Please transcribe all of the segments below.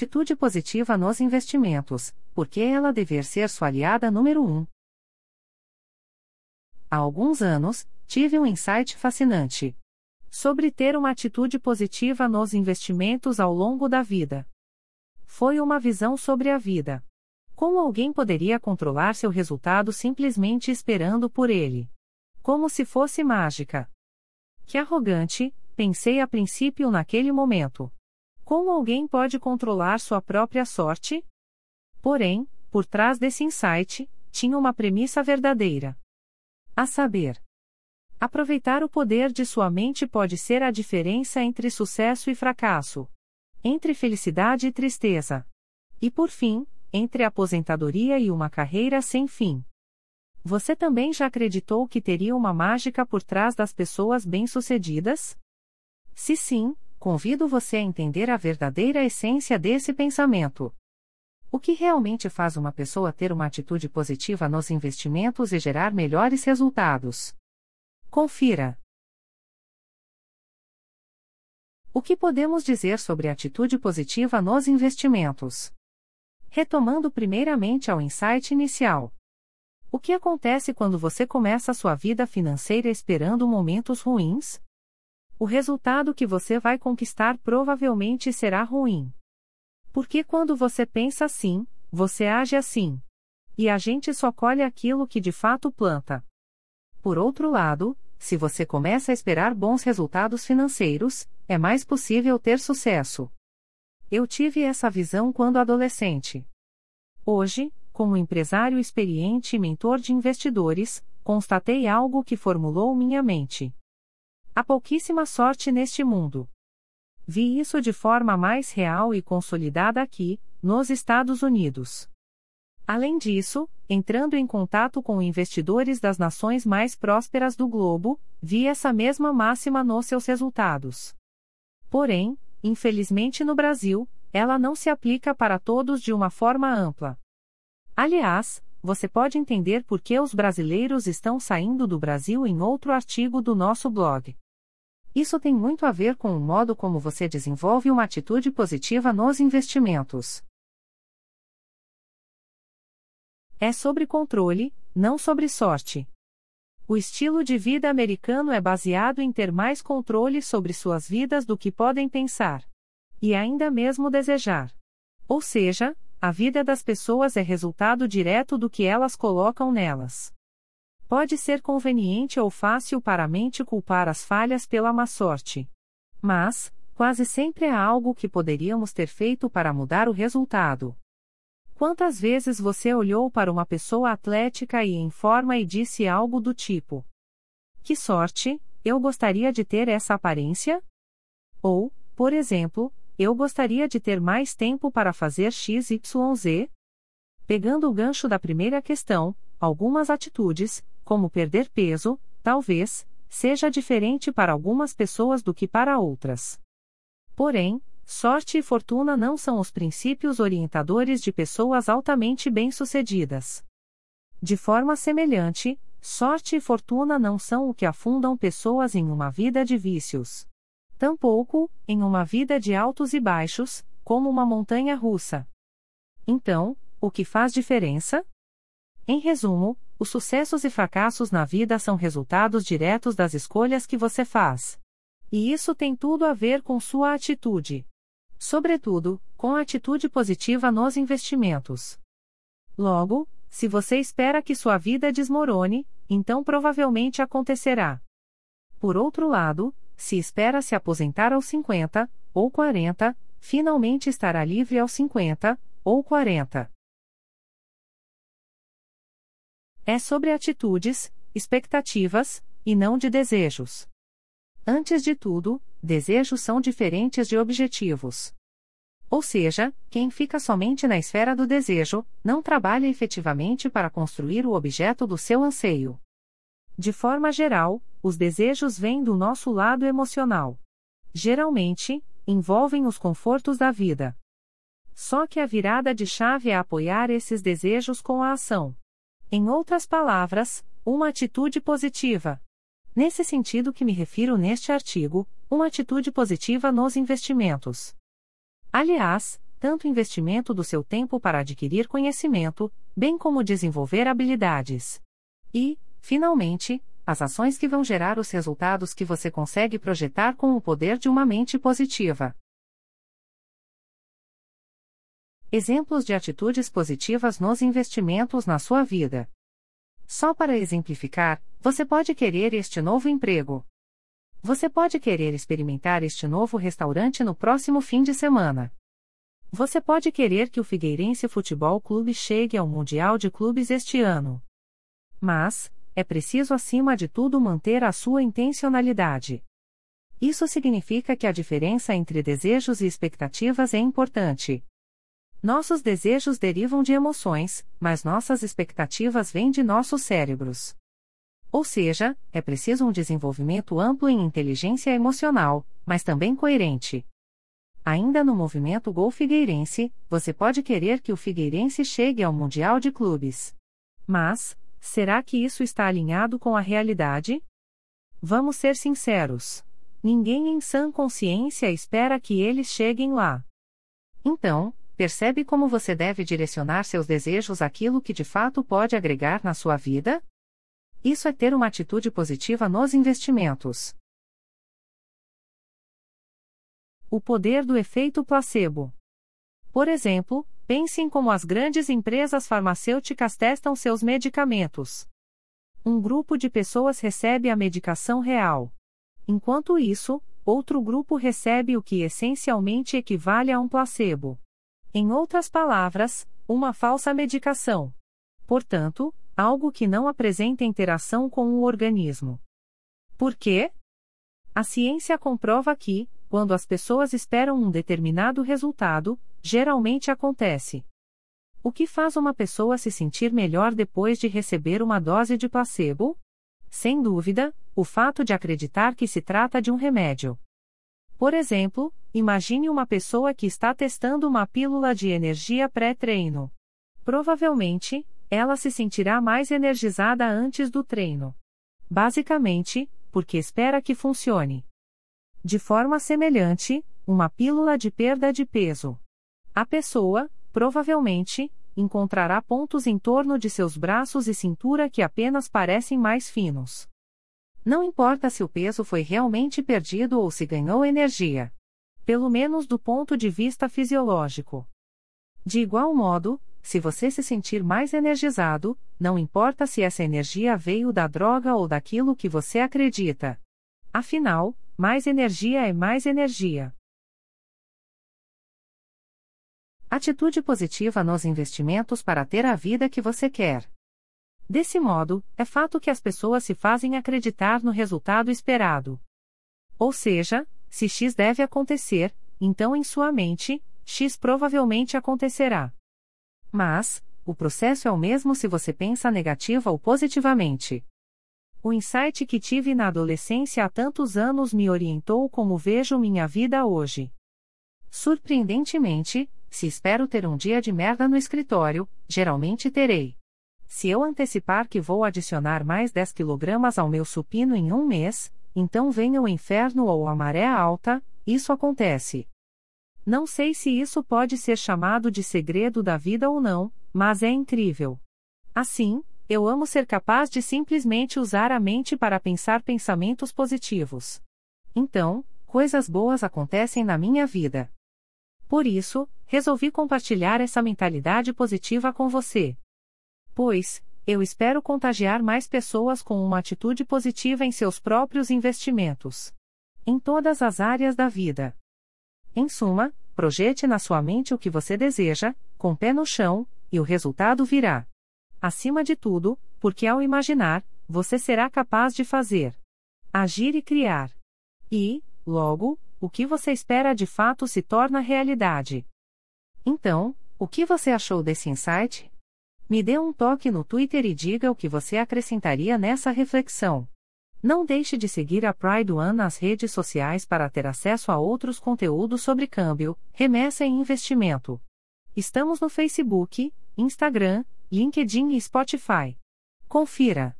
atitude positiva nos investimentos, porque ela dever ser sua aliada número um. Há alguns anos, tive um insight fascinante sobre ter uma atitude positiva nos investimentos ao longo da vida. Foi uma visão sobre a vida. Como alguém poderia controlar seu resultado simplesmente esperando por ele? Como se fosse mágica. Que arrogante, pensei a princípio naquele momento. Como alguém pode controlar sua própria sorte? Porém, por trás desse insight, tinha uma premissa verdadeira. A saber, Aproveitar o poder de sua mente pode ser a diferença entre sucesso e fracasso. Entre felicidade e tristeza. E por fim, entre aposentadoria e uma carreira sem fim. Você também já acreditou que teria uma mágica por trás das pessoas bem-sucedidas? Se sim, convido você a entender a verdadeira essência desse pensamento. O que realmente faz uma pessoa ter uma atitude positiva nos investimentos e gerar melhores resultados? Confira. O que podemos dizer sobre atitude positiva nos investimentos? Retomando primeiramente ao insight inicial. O que acontece quando você começa a sua vida financeira esperando momentos ruins? O resultado que você vai conquistar provavelmente será ruim. Porque quando você pensa assim, você age assim. E a gente só colhe aquilo que de fato planta. Por outro lado, se você começa a esperar bons resultados financeiros, é mais possível ter sucesso. Eu tive essa visão quando adolescente. Hoje, como empresário experiente e mentor de investidores, constatei algo que formulou minha mente. Há pouquíssima sorte neste mundo. Vi isso de forma mais real e consolidada aqui, nos Estados Unidos. Além disso, entrando em contato com investidores das nações mais prósperas do globo, vi essa mesma máxima nos seus resultados. Porém, infelizmente no Brasil, ela não se aplica para todos de uma forma ampla. Aliás, você pode entender por que os brasileiros estão saindo do Brasil em outro artigo do nosso blog. Isso tem muito a ver com o modo como você desenvolve uma atitude positiva nos investimentos. É sobre controle, não sobre sorte. O estilo de vida americano é baseado em ter mais controle sobre suas vidas do que podem pensar. E ainda mesmo desejar. Ou seja, a vida das pessoas é resultado direto do que elas colocam nelas. Pode ser conveniente ou fácil para a mente culpar as falhas pela má sorte. Mas, quase sempre há algo que poderíamos ter feito para mudar o resultado. Quantas vezes você olhou para uma pessoa atlética e em forma e disse algo do tipo: Que sorte, eu gostaria de ter essa aparência? Ou, por exemplo, eu gostaria de ter mais tempo para fazer XYZ? Pegando o gancho da primeira questão, algumas atitudes, como perder peso, talvez, seja diferente para algumas pessoas do que para outras. Porém, Sorte e fortuna não são os princípios orientadores de pessoas altamente bem-sucedidas. De forma semelhante, sorte e fortuna não são o que afundam pessoas em uma vida de vícios. Tampouco, em uma vida de altos e baixos, como uma montanha russa. Então, o que faz diferença? Em resumo, os sucessos e fracassos na vida são resultados diretos das escolhas que você faz. E isso tem tudo a ver com sua atitude sobretudo, com atitude positiva nos investimentos. Logo, se você espera que sua vida desmorone, então provavelmente acontecerá. Por outro lado, se espera se aposentar aos 50 ou 40, finalmente estará livre aos 50 ou 40. É sobre atitudes, expectativas, e não de desejos. Antes de tudo, desejos são diferentes de objetivos. Ou seja, quem fica somente na esfera do desejo, não trabalha efetivamente para construir o objeto do seu anseio. De forma geral, os desejos vêm do nosso lado emocional. Geralmente, envolvem os confortos da vida. Só que a virada de chave é apoiar esses desejos com a ação. Em outras palavras, uma atitude positiva. Nesse sentido que me refiro neste artigo, uma atitude positiva nos investimentos. Aliás, tanto investimento do seu tempo para adquirir conhecimento, bem como desenvolver habilidades. E, finalmente, as ações que vão gerar os resultados que você consegue projetar com o poder de uma mente positiva. Exemplos de atitudes positivas nos investimentos na sua vida. Só para exemplificar, você pode querer este novo emprego. Você pode querer experimentar este novo restaurante no próximo fim de semana. Você pode querer que o Figueirense Futebol Clube chegue ao Mundial de Clubes este ano. Mas, é preciso acima de tudo manter a sua intencionalidade. Isso significa que a diferença entre desejos e expectativas é importante. Nossos desejos derivam de emoções, mas nossas expectativas vêm de nossos cérebros. Ou seja, é preciso um desenvolvimento amplo em inteligência emocional, mas também coerente. Ainda no movimento Gol Figueirense, você pode querer que o Figueirense chegue ao Mundial de Clubes. Mas, será que isso está alinhado com a realidade? Vamos ser sinceros. Ninguém em sã consciência espera que eles cheguem lá. Então, Percebe como você deve direcionar seus desejos àquilo que de fato pode agregar na sua vida? Isso é ter uma atitude positiva nos investimentos. O poder do efeito placebo. Por exemplo, pense em como as grandes empresas farmacêuticas testam seus medicamentos. Um grupo de pessoas recebe a medicação real. Enquanto isso, outro grupo recebe o que essencialmente equivale a um placebo. Em outras palavras, uma falsa medicação. Portanto, algo que não apresenta interação com o organismo. Por quê? A ciência comprova que, quando as pessoas esperam um determinado resultado, geralmente acontece. O que faz uma pessoa se sentir melhor depois de receber uma dose de placebo? Sem dúvida, o fato de acreditar que se trata de um remédio. Por exemplo, imagine uma pessoa que está testando uma pílula de energia pré-treino. Provavelmente, ela se sentirá mais energizada antes do treino. Basicamente, porque espera que funcione. De forma semelhante, uma pílula de perda de peso. A pessoa, provavelmente, encontrará pontos em torno de seus braços e cintura que apenas parecem mais finos. Não importa se o peso foi realmente perdido ou se ganhou energia. Pelo menos do ponto de vista fisiológico. De igual modo, se você se sentir mais energizado, não importa se essa energia veio da droga ou daquilo que você acredita. Afinal, mais energia é mais energia. Atitude positiva nos investimentos para ter a vida que você quer. Desse modo, é fato que as pessoas se fazem acreditar no resultado esperado. Ou seja, se X deve acontecer, então em sua mente, X provavelmente acontecerá. Mas, o processo é o mesmo se você pensa negativa ou positivamente. O insight que tive na adolescência há tantos anos me orientou como vejo minha vida hoje. Surpreendentemente, se espero ter um dia de merda no escritório, geralmente terei. Se eu antecipar que vou adicionar mais 10 kg ao meu supino em um mês, então venha o inferno ou a maré alta, isso acontece. Não sei se isso pode ser chamado de segredo da vida ou não, mas é incrível. Assim, eu amo ser capaz de simplesmente usar a mente para pensar pensamentos positivos. Então, coisas boas acontecem na minha vida. Por isso, resolvi compartilhar essa mentalidade positiva com você. Pois, eu espero contagiar mais pessoas com uma atitude positiva em seus próprios investimentos. Em todas as áreas da vida. Em suma, projete na sua mente o que você deseja, com pé no chão, e o resultado virá. Acima de tudo, porque ao imaginar, você será capaz de fazer, agir e criar. E, logo, o que você espera de fato se torna realidade. Então, o que você achou desse insight? Me dê um toque no Twitter e diga o que você acrescentaria nessa reflexão. Não deixe de seguir a Pride One nas redes sociais para ter acesso a outros conteúdos sobre câmbio, remessa e investimento. Estamos no Facebook, Instagram, LinkedIn e Spotify. Confira.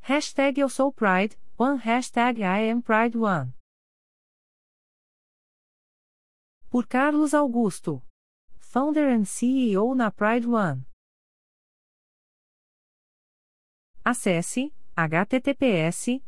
Hashtag Eu Sou Pride, One Hashtag I Am Pride One. Por Carlos Augusto. Founder and CEO na Pride One. Acesse https